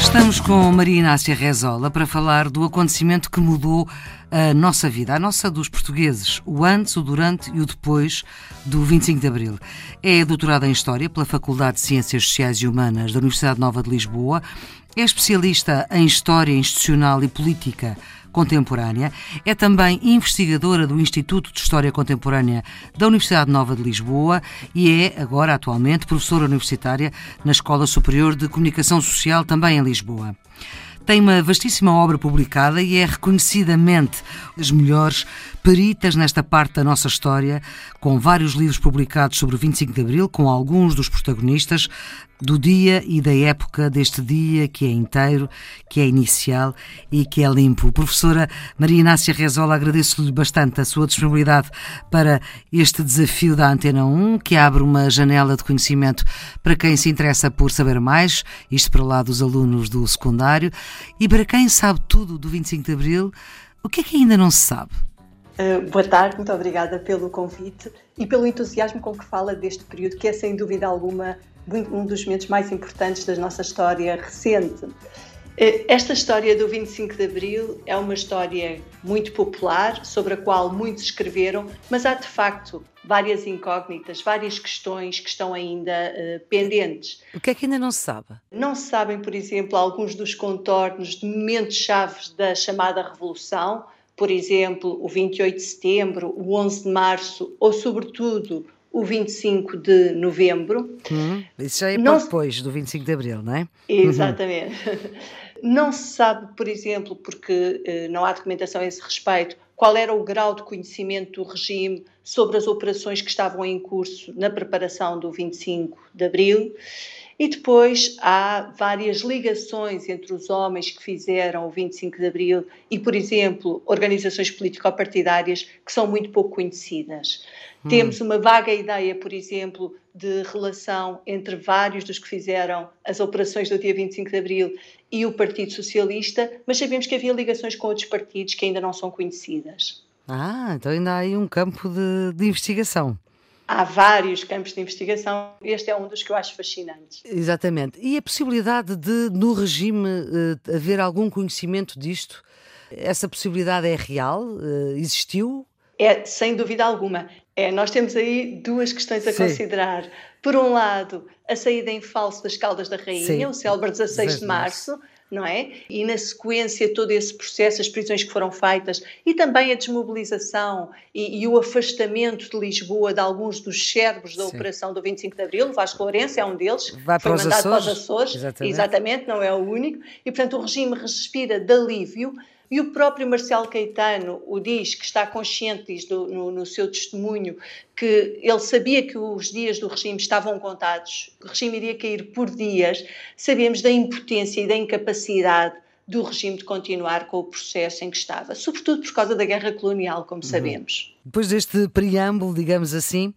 Estamos com Maria Inácia Rezola para falar do acontecimento que mudou a nossa vida, a nossa dos portugueses, o antes, o durante e o depois do 25 de Abril. É doutorada em História pela Faculdade de Ciências Sociais e Humanas da Universidade Nova de Lisboa, é especialista em História Institucional e Política Contemporânea. É também investigadora do Instituto de História Contemporânea da Universidade Nova de Lisboa e é, agora, atualmente, professora universitária na Escola Superior de Comunicação Social, também em Lisboa. Tem uma vastíssima obra publicada e é reconhecidamente das melhores peritas nesta parte da nossa história, com vários livros publicados sobre o 25 de Abril, com alguns dos protagonistas do dia e da época deste dia, que é inteiro, que é inicial e que é limpo. Professora Maria Inácia Rezola, agradeço-lhe bastante a sua disponibilidade para este desafio da Antena 1, que abre uma janela de conhecimento para quem se interessa por saber mais, isto para lá dos alunos do secundário, e para quem sabe tudo do 25 de Abril, o que é que ainda não se sabe? Uh, boa tarde, muito obrigada pelo convite e pelo entusiasmo com que fala deste período, que é sem dúvida alguma um dos momentos mais importantes da nossa história recente. Uh, esta história do 25 de Abril é uma história muito popular, sobre a qual muitos escreveram, mas há de facto várias incógnitas, várias questões que estão ainda uh, pendentes. O que é que ainda não se sabe? Não se sabem, por exemplo, alguns dos contornos de momentos-chave da chamada Revolução, por exemplo, o 28 de setembro, o 11 de março ou, sobretudo, o 25 de novembro. Hum, isso já é não... depois do 25 de abril, não é? Exatamente. Não se sabe, por exemplo, porque eh, não há documentação a esse respeito, qual era o grau de conhecimento do regime sobre as operações que estavam em curso na preparação do 25 de abril. E depois há várias ligações entre os homens que fizeram o 25 de Abril e, por exemplo, organizações político-partidárias que são muito pouco conhecidas. Hum. Temos uma vaga ideia, por exemplo, de relação entre vários dos que fizeram as operações do dia 25 de Abril e o Partido Socialista, mas sabemos que havia ligações com outros partidos que ainda não são conhecidas. Ah, então ainda há aí um campo de, de investigação. Há vários campos de investigação, este é um dos que eu acho fascinantes. Exatamente. E a possibilidade de, no regime, uh, haver algum conhecimento disto? Essa possibilidade é real? Uh, existiu? É, sem dúvida alguma. É, nós temos aí duas questões a Sim. considerar. Por um lado, a saída em falso das Caldas da Rainha, Sim. o célebre 16 de março, não é? E na sequência todo esse processo, as prisões que foram feitas e também a desmobilização e, e o afastamento de Lisboa de alguns dos cérebros da Sim. operação do 25 de Abril, Vasco Lourenço é um deles, Vai foi mandado para os Açores, exatamente. exatamente, não é o único, e portanto o regime respira de alívio e o próprio Marcelo Caetano o diz, que está consciente, diz do, no, no, seu testemunho, que ele sabia que os dias do regime estavam contados, o regime iria cair por dias. Sabemos da impotência e da incapacidade do regime de continuar com o processo em que estava, sobretudo por causa da guerra colonial, como uhum. sabemos. Depois deste preâmbulo, digamos assim,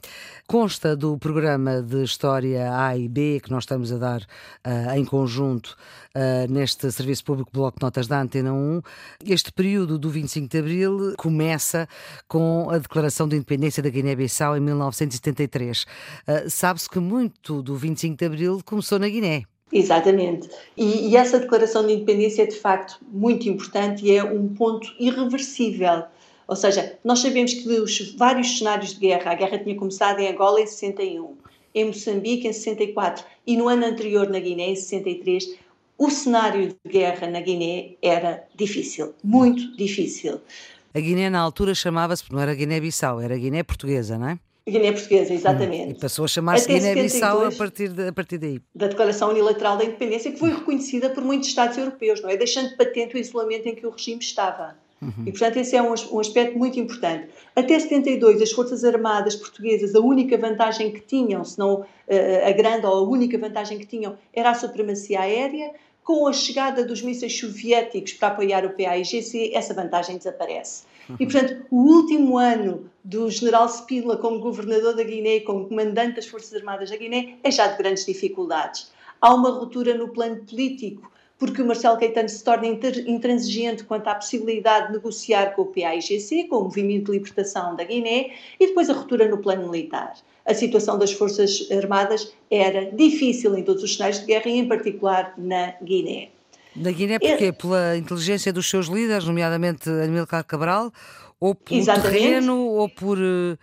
consta do programa de História A e B que nós estamos a dar uh, em conjunto uh, neste Serviço Público Bloco de Notas da Antena 1. Este período do 25 de Abril começa com a Declaração de Independência da Guiné-Bissau em 1973. Uh, Sabe-se que muito do 25 de Abril começou na Guiné. Exatamente. E, e, essa declaração de independência é de facto muito importante e é um ponto irreversível. Ou seja, nós sabemos que os vários cenários de guerra, a guerra tinha começado em Angola em 61, em Moçambique em 64 e no ano anterior na Guiné em 63, o cenário de guerra na Guiné era difícil, muito difícil. A Guiné na altura chamava-se, não era Guiné-Bissau, era Guiné Portuguesa, não é? Guiné Portuguesa, exatamente. E passou a chamar-se Guiné-Bissau a partir, de, a partir daí. Da Declaração Unilateral da Independência, que foi reconhecida por muitos Estados europeus, não é? Deixando patente o isolamento em que o regime estava. Uhum. E, portanto, esse é um, um aspecto muito importante. Até 72, as Forças Armadas Portuguesas, a única vantagem que tinham, se não uh, a grande ou a única vantagem que tinham, era a supremacia aérea. Com a chegada dos mísseis soviéticos para apoiar o PAIGC, essa vantagem desaparece. E, portanto, o último ano do general Spínola como governador da Guiné, como comandante das Forças Armadas da Guiné, é já de grandes dificuldades. Há uma ruptura no plano político, porque o Marcelo Caetano se torna intransigente quanto à possibilidade de negociar com o PAIGC, com o Movimento de Libertação da Guiné, e depois a ruptura no plano militar. A situação das Forças Armadas era difícil em todos os cenários de guerra e, em particular, na Guiné. Na Guiné, porquê? É... Pela inteligência dos seus líderes, nomeadamente Amílcar Cabral, ou pelo Exatamente. terreno, ou por. Eh,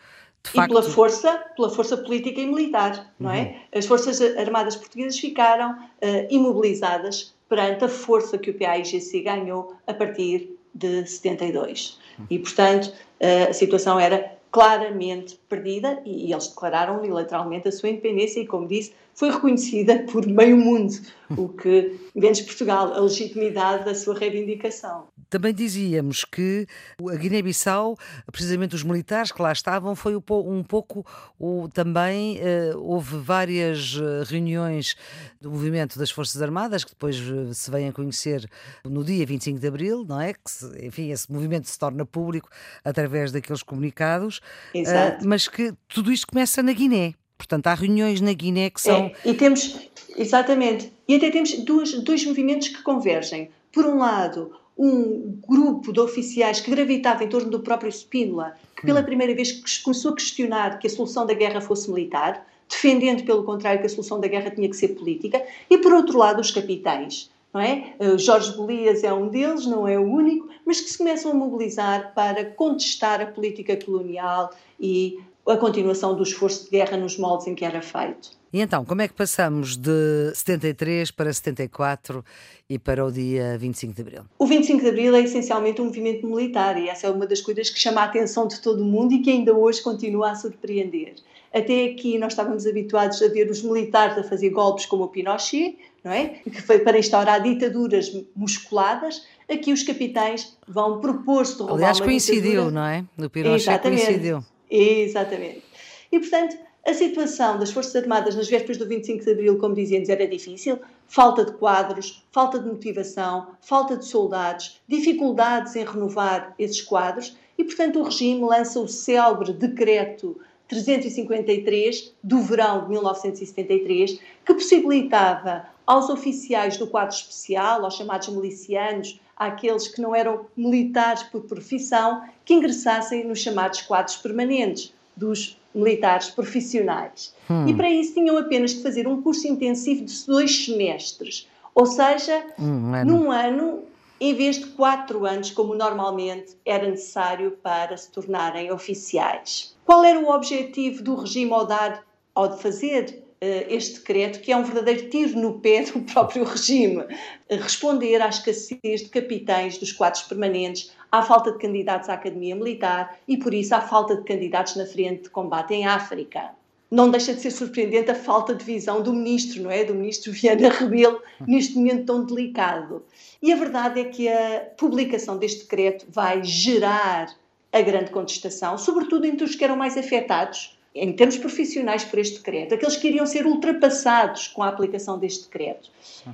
facto... E pela força, pela força política e militar, não é? Uhum. As Forças Armadas Portuguesas ficaram uh, imobilizadas perante a força que o PAIGC ganhou a partir de 72. Uhum. E, portanto, uh, a situação era claramente perdida e, eles declararam unilateralmente a sua independência e, como disse, foi reconhecida por meio mundo, o que, menos Portugal, a legitimidade da sua reivindicação. Também dizíamos que a Guiné-Bissau, precisamente os militares que lá estavam, foi um pouco o, também uh, houve várias eh, reuniões do movimento das Forças Armadas, que depois eh, se vêm a conhecer no dia 25 de Abril, não é? Que, enfim, esse movimento se torna público através daqueles comunicados, uh, mas que tudo isto começa na Guiné. Portanto, há reuniões na Guiné que são. É, e temos, exatamente, e até temos dois, dois movimentos que convergem. Por um lado, um grupo de oficiais que gravitava em torno do próprio Spínola, que pela hum. primeira vez começou a questionar que a solução da guerra fosse militar, defendendo, pelo contrário, que a solução da guerra tinha que ser política, e por outro lado, os capitães. Não é? Jorge Golias é um deles, não é o único, mas que se começam a mobilizar para contestar a política colonial e a continuação do esforço de guerra nos moldes em que era feito. E então, como é que passamos de 73 para 74 e para o dia 25 de Abril? O 25 de Abril é essencialmente um movimento militar e essa é uma das coisas que chama a atenção de todo o mundo e que ainda hoje continua a surpreender. Até aqui nós estávamos habituados a ver os militares a fazer golpes como o Pinochet, não é? Que foi para instaurar ditaduras musculadas. Aqui os capitães vão propor-se de roubar Aliás, coincidiu, ditadura. não é? No Pinochet Exatamente. coincidiu. Exatamente. E, portanto, a situação das Forças Armadas nas vésperas do 25 de Abril, como dizíamos, era difícil. Falta de quadros, falta de motivação, falta de soldados, dificuldades em renovar esses quadros e, portanto, o regime lança o célebre decreto 353 do verão de 1973, que possibilitava aos oficiais do quadro especial, aos chamados milicianos, àqueles que não eram militares por profissão, que ingressassem nos chamados quadros permanentes dos militares profissionais. Hum. E para isso tinham apenas que fazer um curso intensivo de dois semestres, ou seja, hum, ano. num ano, em vez de quatro anos, como normalmente era necessário para se tornarem oficiais. Qual era o objetivo do regime ao dar, ao de fazer este decreto, que é um verdadeiro tiro no pé do próprio regime, responder à escassez de capitães dos quadros permanentes, à falta de candidatos à Academia Militar e, por isso, à falta de candidatos na frente de combate em África. Não deixa de ser surpreendente a falta de visão do ministro, não é? Do ministro Viana Rebelo, neste momento tão delicado. E a verdade é que a publicação deste decreto vai gerar a grande contestação, sobretudo entre os que eram mais afetados, em termos profissionais por este decreto, aqueles que iriam ser ultrapassados com a aplicação deste decreto.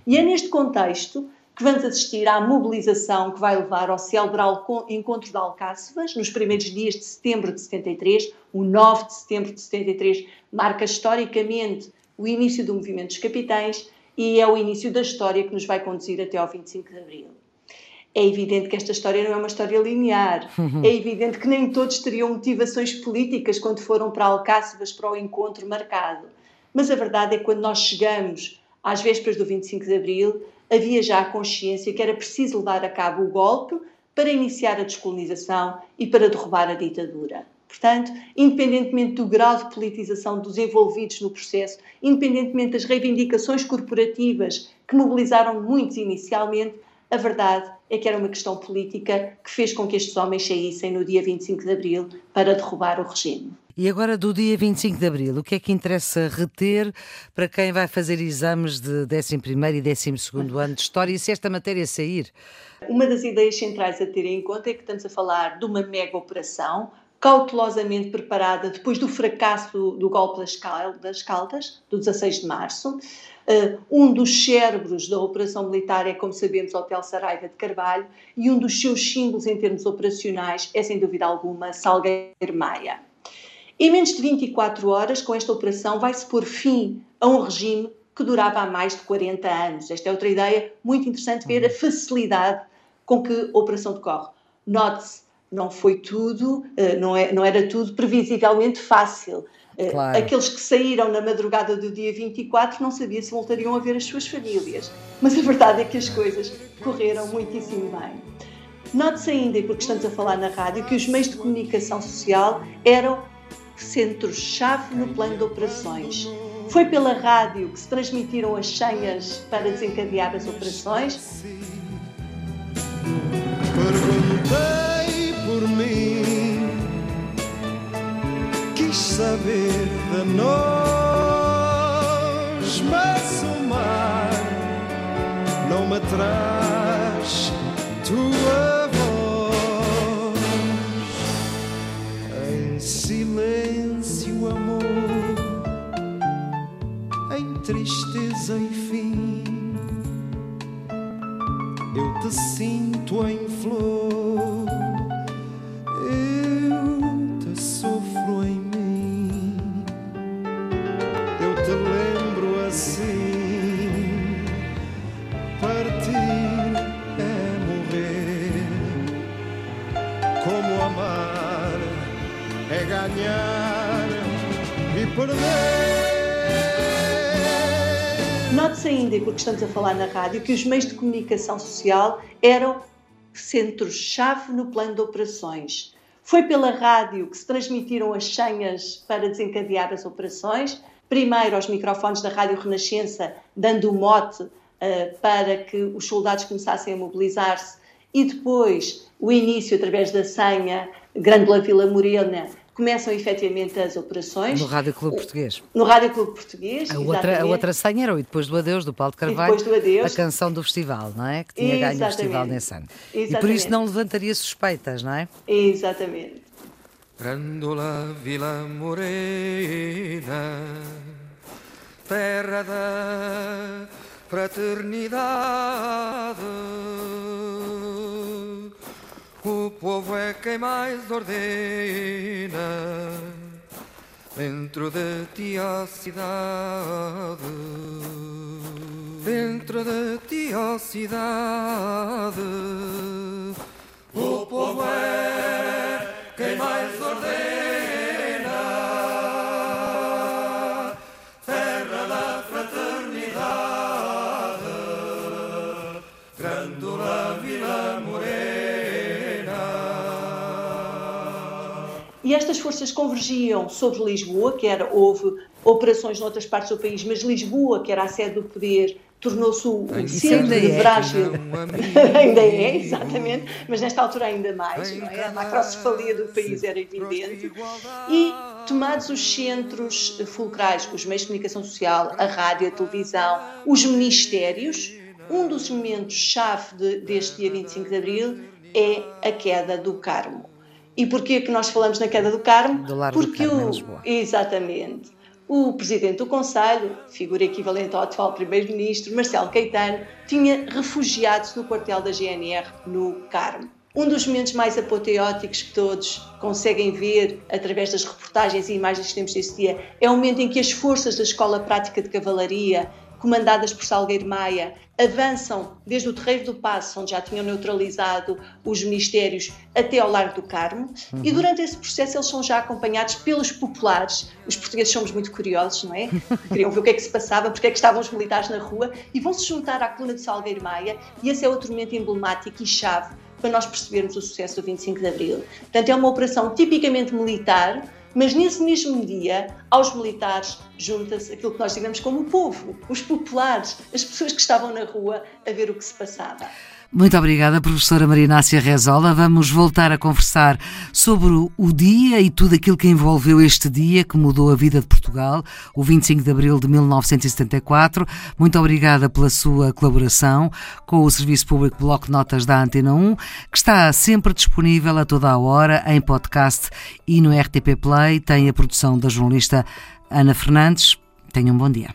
E é neste contexto que vamos assistir à mobilização que vai levar ao celebrar encontro de Alcáçovas nos primeiros dias de setembro de 73. O 9 de setembro de 73 marca historicamente o início do movimento dos capitães e é o início da história que nos vai conduzir até ao 25 de abril. É evidente que esta história não é uma história linear. Uhum. É evidente que nem todos teriam motivações políticas quando foram para Alcáçovas para o encontro marcado. Mas a verdade é que quando nós chegamos às vésperas do 25 de Abril, havia já a consciência que era preciso levar a cabo o golpe para iniciar a descolonização e para derrubar a ditadura. Portanto, independentemente do grau de politização dos envolvidos no processo, independentemente das reivindicações corporativas que mobilizaram muitos inicialmente, a verdade é que era uma questão política que fez com que estes homens saíssem no dia 25 de abril para derrubar o regime. E agora, do dia 25 de abril, o que é que interessa reter para quem vai fazer exames de 11 e 12 ano de História e se esta matéria sair? Uma das ideias centrais a ter em conta é que estamos a falar de uma mega operação cautelosamente preparada depois do fracasso do golpe das Caldas, do 16 de março. Uh, um dos cérebros da operação militar é, como sabemos, o Hotel Saraiva de Carvalho, e um dos seus símbolos em termos operacionais é, sem dúvida alguma, Salgueiro Maia. Em menos de 24 horas, com esta operação, vai-se pôr fim a um regime que durava há mais de 40 anos. Esta é outra ideia muito interessante ver a facilidade com que a operação decorre. Note-se, não foi tudo, eh, não, é, não era tudo previsivelmente fácil. Eh, claro. Aqueles que saíram na madrugada do dia 24 não sabiam se voltariam a ver as suas famílias. Mas a verdade é que as coisas correram muitíssimo bem. Note-se ainda, porque estamos a falar na rádio, que os meios de comunicação social eram centros-chave no plano de operações. Foi pela rádio que se transmitiram as senhas para desencadear as operações. Perguntei mim, quis saber de nós, mas o mar não me traz tua tristeza e é ganhar e perder. Note-se ainda, porque estamos a falar na rádio, que os meios de comunicação social eram centros-chave no plano de operações. Foi pela rádio que se transmitiram as senhas para desencadear as operações, primeiro aos microfones da Rádio Renascença, dando o mote uh, para que os soldados começassem a mobilizar-se, e depois o início, através da senha Grândola Vila Morena, começam efetivamente as operações. No Rádio Clube Português. No Rádio Clube Português. A outra, a outra senha era o E Depois do Adeus, do Paulo de Carvalho. do Adeus. A canção do festival, não é? Que tinha Exatamente. ganho o festival nesse ano. Exatamente. E por isso não levantaria suspeitas, não é? Exatamente. Grândola Vila Morena, terra da fraternidade o povo é quem mais ordena dentro de ti a cidade. Dentro de ti a cidade. O povo é quem mais ordena. E estas forças convergiam sobre Lisboa, que era, houve operações noutras partes do país, mas Lisboa, que era a sede do poder, tornou-se o, centro de é, Brasil. ainda é, exatamente, mas nesta altura ainda mais, não é? A macrocefalia do país era evidente. E tomados os centros fulcrais, os meios de comunicação social, a rádio, a televisão, os ministérios, um dos momentos-chave de, deste dia 25 de Abril é a queda do Carmo. E porquê que nós falamos na queda do Carmo? Do Porque do Carmo, o, Lisboa. Exatamente. O presidente do Conselho, figura equivalente ao atual primeiro-ministro, Marcelo Caetano, tinha refugiado-se no quartel da GNR no Carmo. Um dos momentos mais apoteóticos que todos conseguem ver através das reportagens e imagens que temos desse dia é o momento em que as forças da Escola Prática de Cavalaria comandadas por Salgueiro Maia, avançam desde o Terreiro do Passo, onde já tinham neutralizado os ministérios, até ao Largo do Carmo. Uhum. E durante esse processo eles são já acompanhados pelos populares. Os portugueses somos muito curiosos, não é? Queriam ver o que é que se passava, porque é que estavam os militares na rua e vão se juntar à coluna de Salgueiro Maia. E esse é outro momento emblemático e chave para nós percebermos o sucesso do 25 de Abril. Portanto, é uma operação tipicamente militar, mas nesse mesmo dia, aos militares junta-se aquilo que nós digamos como o povo, os populares, as pessoas que estavam na rua a ver o que se passava. Muito obrigada, professora Marinácia Rezola. Vamos voltar a conversar sobre o dia e tudo aquilo que envolveu este dia que mudou a vida de Portugal, o 25 de abril de 1974. Muito obrigada pela sua colaboração com o Serviço Público Bloco Notas da Antena 1, que está sempre disponível a toda a hora em podcast e no RTP Play. Tem a produção da jornalista Ana Fernandes. Tenham um bom dia.